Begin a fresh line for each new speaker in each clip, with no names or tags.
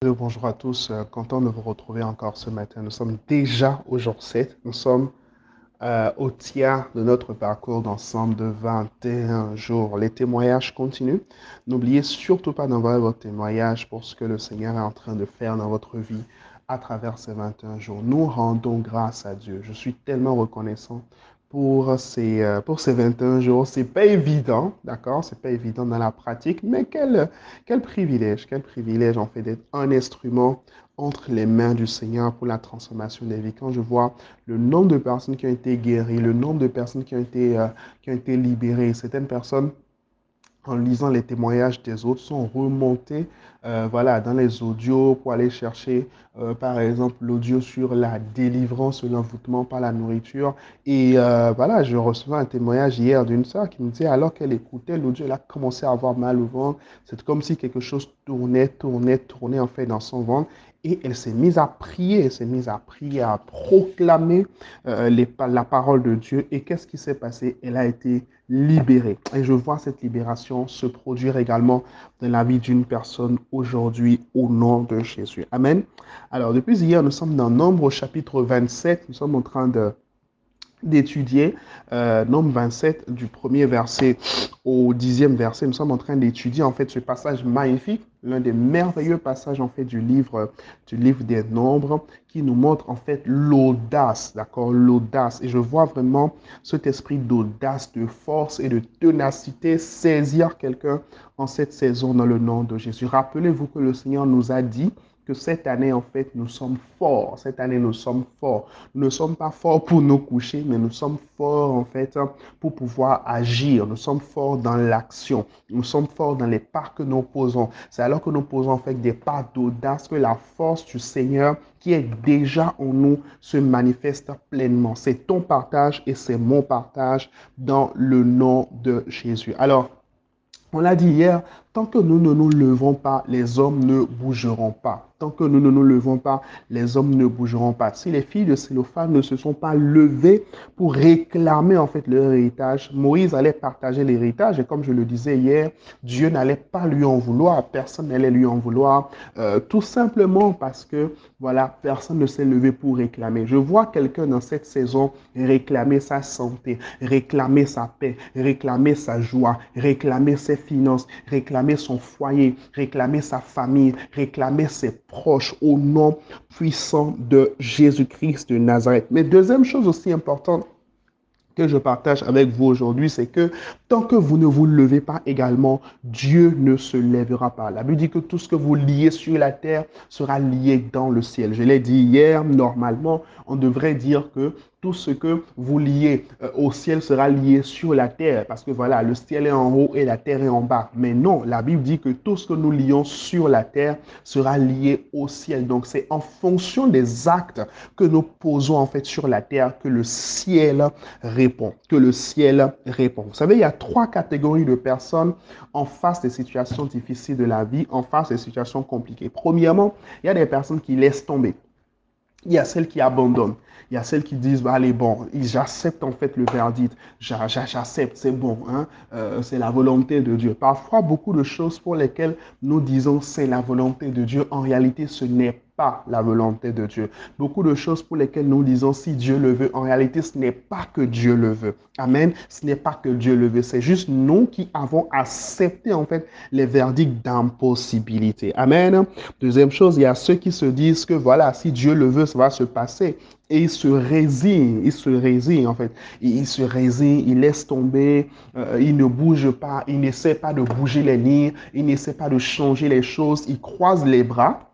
Bonjour à tous, euh, content de vous retrouver encore ce matin. Nous sommes déjà au jour 7, nous sommes euh, au tiers de notre parcours d'ensemble de 21 jours. Les témoignages continuent. N'oubliez surtout pas d'envoyer votre témoignage pour ce que le Seigneur est en train de faire dans votre vie à travers ces 21 jours. Nous rendons grâce à Dieu. Je suis tellement reconnaissant pour ces, euh, pour ces 21 jours. C'est pas évident, d'accord? C'est pas évident dans la pratique, mais quel, quel privilège, quel privilège en fait d'être un instrument entre les mains du Seigneur pour la transformation des vies. Quand je vois le nombre de personnes qui ont été guéries, le nombre de personnes qui ont été, euh, qui ont été libérées, certaines personnes en lisant les témoignages des autres, sont remontés euh, voilà, dans les audios pour aller chercher, euh, par exemple, l'audio sur la délivrance, l'envoûtement par la nourriture. Et euh, voilà, je recevais un témoignage hier d'une soeur qui me disait, alors qu'elle écoutait l'audio, elle a commencé à avoir mal au ventre. C'est comme si quelque chose tournait, tournait, tournait en fait dans son ventre. Et elle s'est mise à prier, elle s'est mise à prier, à proclamer les, la parole de Dieu. Et qu'est-ce qui s'est passé? Elle a été libérée. Et je vois cette libération se produire également dans la vie d'une personne aujourd'hui au nom de Jésus. Amen. Alors, depuis hier, nous sommes dans Nombre chapitre 27. Nous sommes en train de d'étudier euh, Nombre 27 du premier verset au dixième verset. Nous sommes en train d'étudier en fait ce passage magnifique, l'un des merveilleux passages en fait du livre du livre des Nombres qui nous montre en fait l'audace, d'accord, l'audace. Et je vois vraiment cet esprit d'audace, de force et de ténacité saisir quelqu'un en cette saison dans le nom de Jésus. Rappelez-vous que le Seigneur nous a dit que cette année, en fait, nous sommes forts. Cette année, nous sommes forts. Nous ne sommes pas forts pour nous coucher, mais nous sommes forts, en fait, pour pouvoir agir. Nous sommes forts dans l'action. Nous sommes forts dans les pas que nous posons. C'est alors que nous posons, en fait, des pas d'audace que la force du Seigneur qui est déjà en nous se manifeste pleinement. C'est ton partage et c'est mon partage dans le nom de Jésus. Alors, on l'a dit hier, tant que nous ne nous levons pas, les hommes ne bougeront pas. Tant que nous ne nous levons pas, les hommes ne bougeront pas. Si les filles de Sélophane ne se sont pas levées pour réclamer en fait leur héritage, Moïse allait partager l'héritage et comme je le disais hier, Dieu n'allait pas lui en vouloir, personne n'allait lui en vouloir, euh, tout simplement parce que voilà, personne ne s'est levé pour réclamer. Je vois quelqu'un dans cette saison réclamer sa santé, réclamer sa paix, réclamer sa joie, réclamer ses finances, réclamer son foyer, réclamer sa famille, réclamer ses proche au nom puissant de Jésus-Christ de Nazareth. Mais deuxième chose aussi importante que je partage avec vous aujourd'hui, c'est que tant que vous ne vous levez pas également, Dieu ne se lèvera pas. La Bible dit que tout ce que vous liez sur la terre sera lié dans le ciel. Je l'ai dit hier, normalement, on devrait dire que tout ce que vous liez euh, au ciel sera lié sur la terre, parce que voilà, le ciel est en haut et la terre est en bas. Mais non, la Bible dit que tout ce que nous lions sur la terre sera lié au ciel. Donc c'est en fonction des actes que nous posons en fait sur la terre que le ciel répond, que le ciel répond. Vous savez, il y a trois catégories de personnes en face des situations difficiles de la vie, en face des situations compliquées. Premièrement, il y a des personnes qui laissent tomber. Il y a celles qui abandonnent. Il y a celles qui disent, bah, allez, bon, j'accepte en fait le verdict. J'accepte, c'est bon. Hein? Euh, c'est la volonté de Dieu. Parfois, beaucoup de choses pour lesquelles nous disons c'est la volonté de Dieu, en réalité, ce n'est pas la volonté de Dieu. Beaucoup de choses pour lesquelles nous disons si Dieu le veut, en réalité, ce n'est pas que Dieu le veut. Amen. Ce n'est pas que Dieu le veut. C'est juste nous qui avons accepté, en fait, les verdicts d'impossibilité. Amen. Deuxième chose, il y a ceux qui se disent que voilà, si Dieu le veut, ça va se passer. Et ils se résignent, ils se résignent en fait. Ils se résignent, ils laissent tomber, euh, ils ne bougent pas, ils n'essaient pas de bouger les lignes, ils n'essaient pas de changer les choses, ils croisent les bras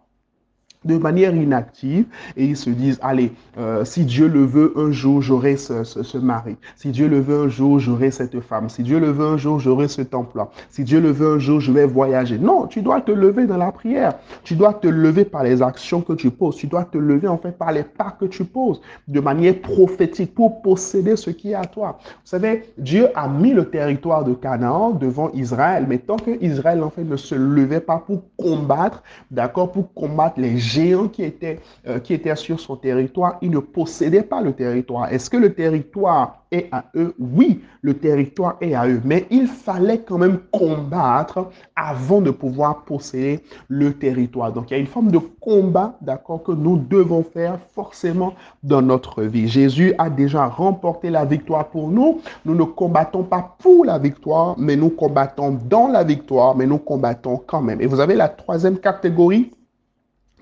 de manière inactive et ils se disent, allez, euh, si Dieu le veut, un jour j'aurai ce, ce, mari. Si Dieu le veut, un jour j'aurai cette femme. Si Dieu le veut, un jour j'aurai cet emploi. Si Dieu le veut, un jour je vais voyager. Non, tu dois te lever dans la prière. Tu dois te lever par les actions que tu poses. Tu dois te lever en fait par les pas que tu poses de manière prophétique pour posséder ce qui est à toi. Vous savez, Dieu a mis le territoire de Canaan devant Israël, mais tant que Israël en fait ne se levait pas pour combattre, d'accord, pour combattre les géants qui étaient, euh, qui étaient sur son territoire, ils ne possédaient pas le territoire. Est-ce que le territoire est à eux? Oui, le territoire est à eux, mais il fallait quand même combattre avant de pouvoir posséder le territoire. Donc il y a une forme de combat, d'accord, que nous devons faire forcément dans notre vie. Jésus a déjà remporté la victoire pour nous. Nous ne combattons pas pour la victoire, mais nous combattons dans la victoire, mais nous combattons quand même. Et vous avez la troisième catégorie?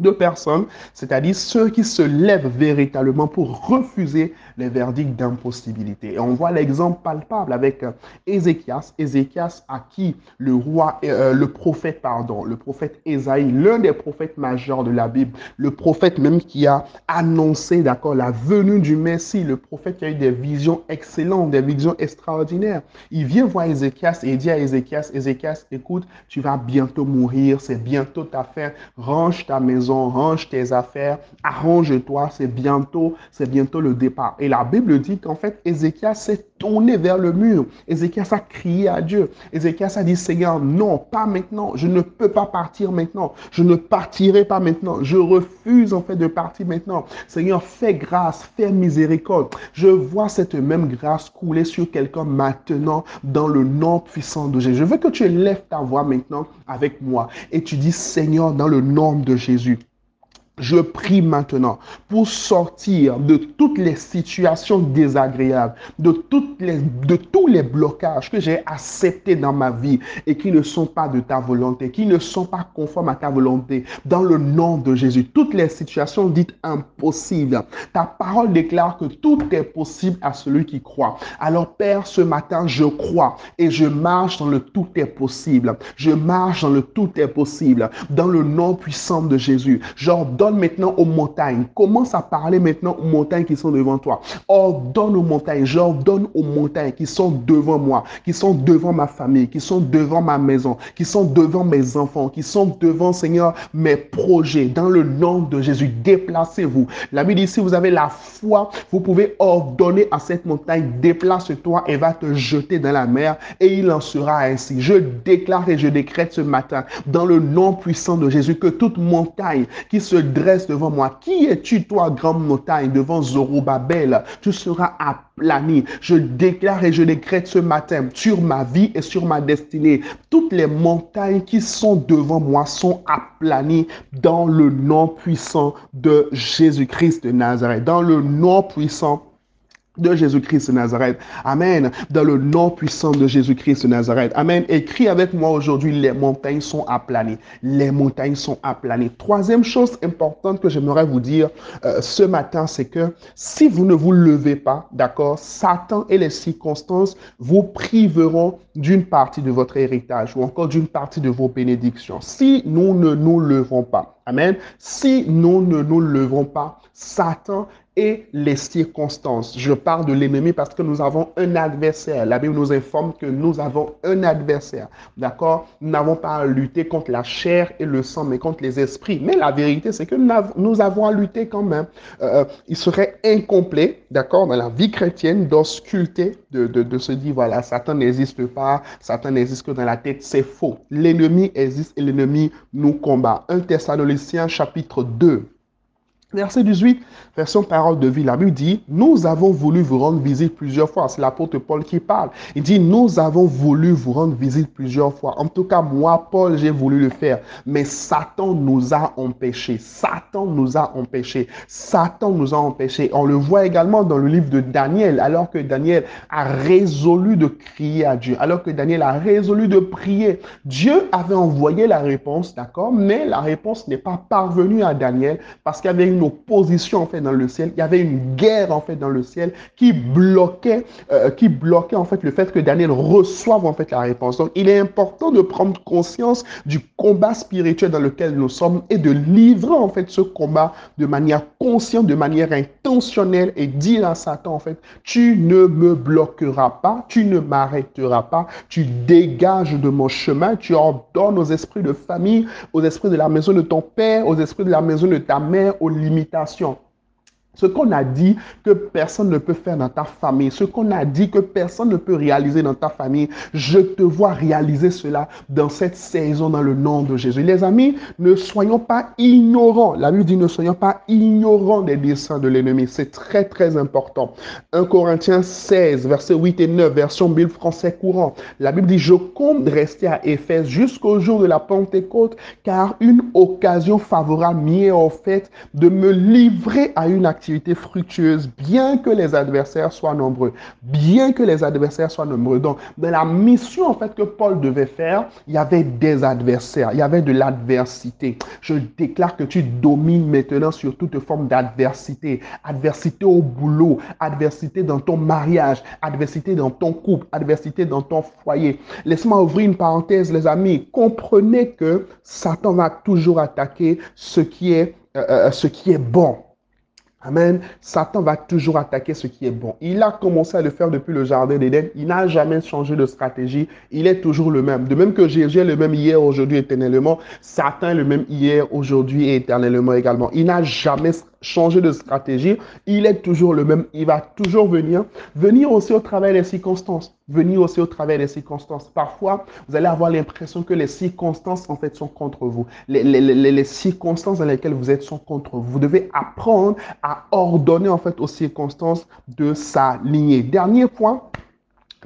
De personnes, c'est-à-dire ceux qui se lèvent véritablement pour refuser les verdicts d'impossibilité. Et on voit l'exemple palpable avec euh, Ézéchias, Ézéchias à qui le roi, euh, le prophète, pardon, le prophète Ésaïe, l'un des prophètes majeurs de la Bible, le prophète même qui a annoncé, d'accord, la venue du Messie, le prophète qui a eu des visions excellentes, des visions extraordinaires. Il vient voir Ézéchias et dit à Ézéchias, Ézéchias, écoute, tu vas bientôt mourir, c'est bientôt ta fin, range ta maison, range tes affaires, arrange-toi, c'est bientôt, c'est bientôt le départ. Et la Bible dit qu'en fait, Ézéchias s'est tourné vers le mur. Ézéchias a crié à Dieu. Ézéchias a dit, Seigneur, non, pas maintenant. Je ne peux pas partir maintenant. Je ne partirai pas maintenant. Je refuse en fait de partir maintenant. Seigneur, fais grâce, fais miséricorde. Je vois cette même grâce couler sur quelqu'un maintenant dans le nom puissant de Jésus. Je veux que tu élèves ta voix maintenant avec moi et tu dis, Seigneur, dans le nom de Jésus. Je prie maintenant pour sortir de toutes les situations désagréables, de, tous les blocages que j'ai acceptés dans ma vie et qui ne sont pas de ta volonté, qui ne sont pas conformes à ta volonté. Dans le nom de Jésus, toutes les situations dites impossibles. Ta parole déclare que tout est possible à celui qui croit. Alors Père, ce matin, je crois et je marche dans le tout est possible. Je marche dans le tout est possible. Dans le nom puissant de Jésus, maintenant aux montagnes. Commence à parler maintenant aux montagnes qui sont devant toi. Ordonne aux montagnes. J'ordonne aux montagnes qui sont devant moi, qui sont devant ma famille, qui sont devant ma maison, qui sont devant mes enfants, qui sont devant, Seigneur, mes projets. Dans le nom de Jésus, déplacez-vous. La Bible dit, si vous avez la foi, vous pouvez ordonner à cette montagne, déplace-toi et va te jeter dans la mer et il en sera ainsi. Je déclare et je décrète ce matin, dans le nom puissant de Jésus, que toute montagne qui se dresse devant moi. Qui es-tu, toi, grande montagne, devant Zorobabel? Tu seras aplani. Je déclare et je décrète ce matin sur ma vie et sur ma destinée. Toutes les montagnes qui sont devant moi sont aplanies dans le nom puissant de Jésus-Christ de Nazareth. Dans le nom puissant de Jésus-Christ de Nazareth. Amen. Dans le nom puissant de Jésus-Christ de Nazareth. Amen. Écris avec moi aujourd'hui, les montagnes sont aplanées. Les montagnes sont aplanées. Troisième chose importante que j'aimerais vous dire euh, ce matin, c'est que si vous ne vous levez pas, d'accord, Satan et les circonstances vous priveront d'une partie de votre héritage ou encore d'une partie de vos bénédictions. Si nous ne nous levons pas, Amen. Si nous ne nous levons pas, Satan et les circonstances. Je parle de l'ennemi parce que nous avons un adversaire. La Bible nous informe que nous avons un adversaire. D'accord? Nous n'avons pas à lutter contre la chair et le sang, mais contre les esprits. Mais la vérité, c'est que nous avons à lutter quand même. Euh, il serait incomplet, d'accord, dans la vie chrétienne, d'ausculter, de, de, se dire, voilà, Satan n'existe pas, Satan n'existe que dans la tête. C'est faux. L'ennemi existe et l'ennemi nous combat. 1 Thessaloniciens chapitre 2. Verset 18, version parole de vie, la Bible dit, nous avons voulu vous rendre visite plusieurs fois. C'est l'apôtre Paul qui parle. Il dit, nous avons voulu vous rendre visite plusieurs fois. En tout cas, moi, Paul, j'ai voulu le faire. Mais Satan nous a empêchés. Satan nous a empêchés. Satan nous a empêchés. On le voit également dans le livre de Daniel, alors que Daniel a résolu de crier à Dieu, alors que Daniel a résolu de prier. Dieu avait envoyé la réponse, d'accord, mais la réponse n'est pas parvenue à Daniel parce qu'il y avait une opposition en fait dans le ciel, il y avait une guerre en fait dans le ciel qui bloquait, euh, qui bloquait en fait le fait que Daniel reçoive en fait la réponse. Donc il est important de prendre conscience du combat spirituel dans lequel nous sommes et de livrer en fait ce combat de manière consciente, de manière intentionnelle et dire à Satan en fait, tu ne me bloqueras pas, tu ne m'arrêteras pas, tu dégages de mon chemin, tu ordonnes aux esprits de famille, aux esprits de la maison de ton père, aux esprits de la maison de ta mère, aux limitations Ce qu'on a dit que personne ne peut faire dans ta famille, ce qu'on a dit que personne ne peut réaliser dans ta famille, je te vois réaliser cela dans cette saison dans le nom de Jésus. Les amis, ne soyons pas ignorants. La Bible dit ne soyons pas ignorants des desseins de l'ennemi. C'est très très important. 1 Corinthiens 16, versets 8 et 9, version Bible français courant. La Bible dit je compte rester à Éphèse jusqu'au jour de la Pentecôte car une occasion favorable m'y est offerte de me livrer à une activité fructueuse, bien que les adversaires soient nombreux. Bien que les adversaires soient nombreux. Donc, dans la mission, en fait, que Paul devait faire, il y avait des adversaires, il y avait de l'adversité. Je déclare que tu domines maintenant sur toute forme d'adversité. Adversité au boulot, adversité dans ton mariage, adversité dans ton couple, adversité dans ton foyer. Laisse-moi ouvrir une parenthèse, les amis. Comprenez que Satan va toujours attaquer ce qui est, euh, euh, ce qui est bon. Amen. Satan va toujours attaquer ce qui est bon. Il a commencé à le faire depuis le jardin d'Éden. Il n'a jamais changé de stratégie. Il est toujours le même. De même que Jésus est le même hier, aujourd'hui, éternellement, Satan est le même hier, aujourd'hui et éternellement également. Il n'a jamais changer de stratégie, il est toujours le même, il va toujours venir. Venir aussi au travers des circonstances. Venir aussi au travers des circonstances. Parfois, vous allez avoir l'impression que les circonstances, en fait, sont contre vous. Les, les, les, les, circonstances dans lesquelles vous êtes sont contre vous. Vous devez apprendre à ordonner, en fait, aux circonstances de s'aligner. Dernier point,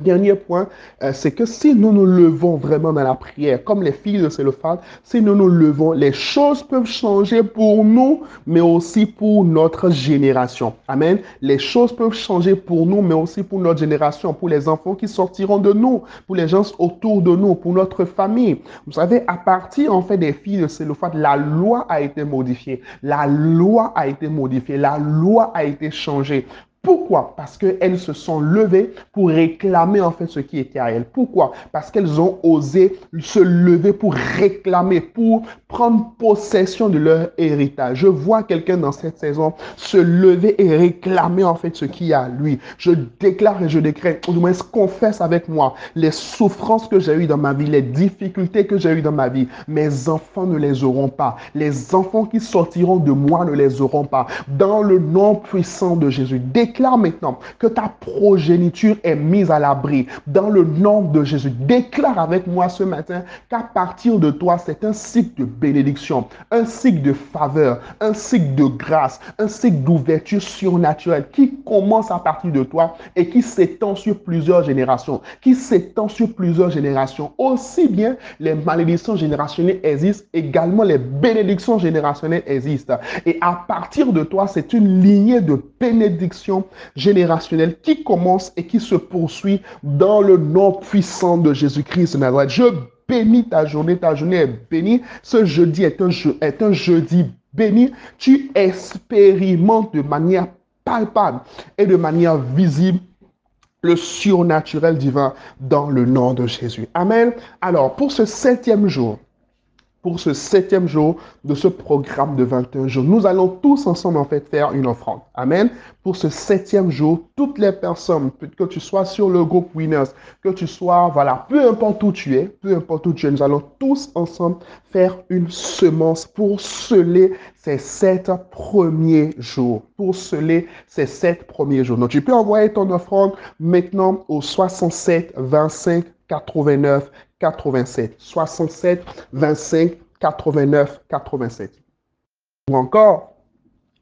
Dernier point, euh, c'est que si nous nous levons vraiment dans la prière, comme les filles de Célophane, si nous nous levons, les choses peuvent changer pour nous, mais aussi pour notre génération. Amen. Les choses peuvent changer pour nous, mais aussi pour notre génération, pour les enfants qui sortiront de nous, pour les gens autour de nous, pour notre famille. Vous savez, à partir en fait des filles de Célophane, la loi a été modifiée. La loi a été modifiée. La loi a été changée. Pourquoi? Parce qu'elles se sont levées pour réclamer en fait ce qui était à elles. Pourquoi? Parce qu'elles ont osé se lever pour réclamer, pour prendre possession de leur héritage. Je vois quelqu'un dans cette saison se lever et réclamer en fait ce qui est à lui. Je déclare et je décrète, ou du moins confesse avec moi les souffrances que j'ai eues dans ma vie, les difficultés que j'ai eues dans ma vie. Mes enfants ne les auront pas. Les enfants qui sortiront de moi ne les auront pas. Dans le nom puissant de Jésus, déclare maintenant que ta progéniture est mise à l'abri dans le nom de Jésus. Déclare avec moi ce matin qu'à partir de toi, c'est un cycle de bénédiction, un cycle de faveur, un cycle de grâce, un cycle d'ouverture surnaturelle qui commence à partir de toi et qui s'étend sur plusieurs générations, qui s'étend sur plusieurs générations. Aussi bien les malédictions générationnelles existent, également les bénédictions générationnelles existent. Et à partir de toi, c'est une lignée de bénédictions générationnelle qui commence et qui se poursuit dans le nom puissant de Jésus-Christ de Je bénis ta journée, ta journée est bénie. Ce jeudi est un, est un jeudi béni. Tu expérimentes de manière palpable et de manière visible le surnaturel divin dans le nom de Jésus. Amen. Alors, pour ce septième jour, pour ce septième jour de ce programme de 21 jours. Nous allons tous ensemble en fait faire une offrande. Amen. Pour ce septième jour, toutes les personnes, que tu sois sur le groupe Winners, que tu sois, voilà, peu importe où tu es, peu importe où tu es, nous allons tous ensemble faire une semence pour sceller ces sept premiers jours. Pour sceller ces sept premiers jours. Donc, tu peux envoyer ton offrande maintenant au 67 25 89 87. 67, 25, 89, 87. Ou encore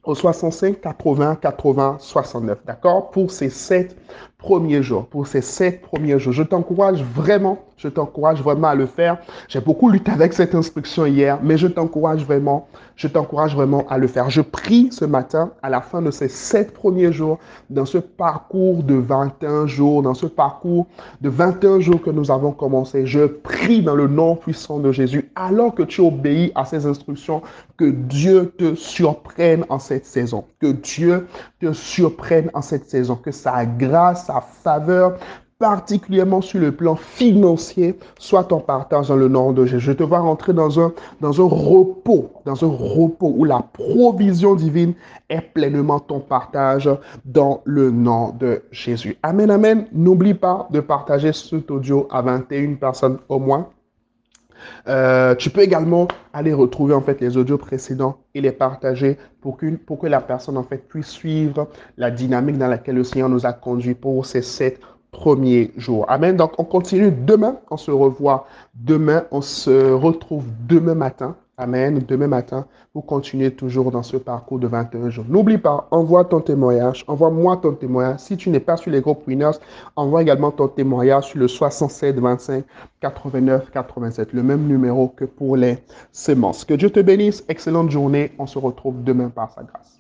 au 65, 80, 80, 69. D'accord? Pour ces sept premiers jours, pour ces sept premiers jours. Je t'encourage vraiment, je t'encourage vraiment à le faire. J'ai beaucoup lutté avec cette instruction hier, mais je t'encourage vraiment, je t'encourage vraiment à le faire. Je prie ce matin, à la fin de ces sept premiers jours, dans ce parcours de 21 jours, dans ce parcours de 21 jours que nous avons commencé, je prie dans le nom puissant de Jésus, alors que tu obéis à ces instructions, que Dieu te surprenne en cette saison, que Dieu te surprenne en cette saison, que sa grâce, sa faveur, particulièrement sur le plan financier, soit en partage dans le nom de Jésus. Je te vois rentrer dans un, dans un repos, dans un repos où la provision divine est pleinement ton partage dans le nom de Jésus. Amen, amen. N'oublie pas de partager cet audio à 21 personnes au moins. Euh, tu peux également aller retrouver en fait les audios précédents et les partager pour, que la personne en fait puisse suivre la dynamique dans laquelle le Seigneur nous a conduit pour ces sept premiers jours. Amen. Donc on continue demain, on se revoit demain, on se retrouve demain matin Amen. Demain matin, vous continuez toujours dans ce parcours de 21 jours. N'oublie pas, envoie ton témoignage. Envoie-moi ton témoignage. Si tu n'es pas sur les groupes Winners, envoie également ton témoignage sur le 67 25 89 87. Le même numéro que pour les semences. Que Dieu te bénisse. Excellente journée. On se retrouve demain par sa grâce.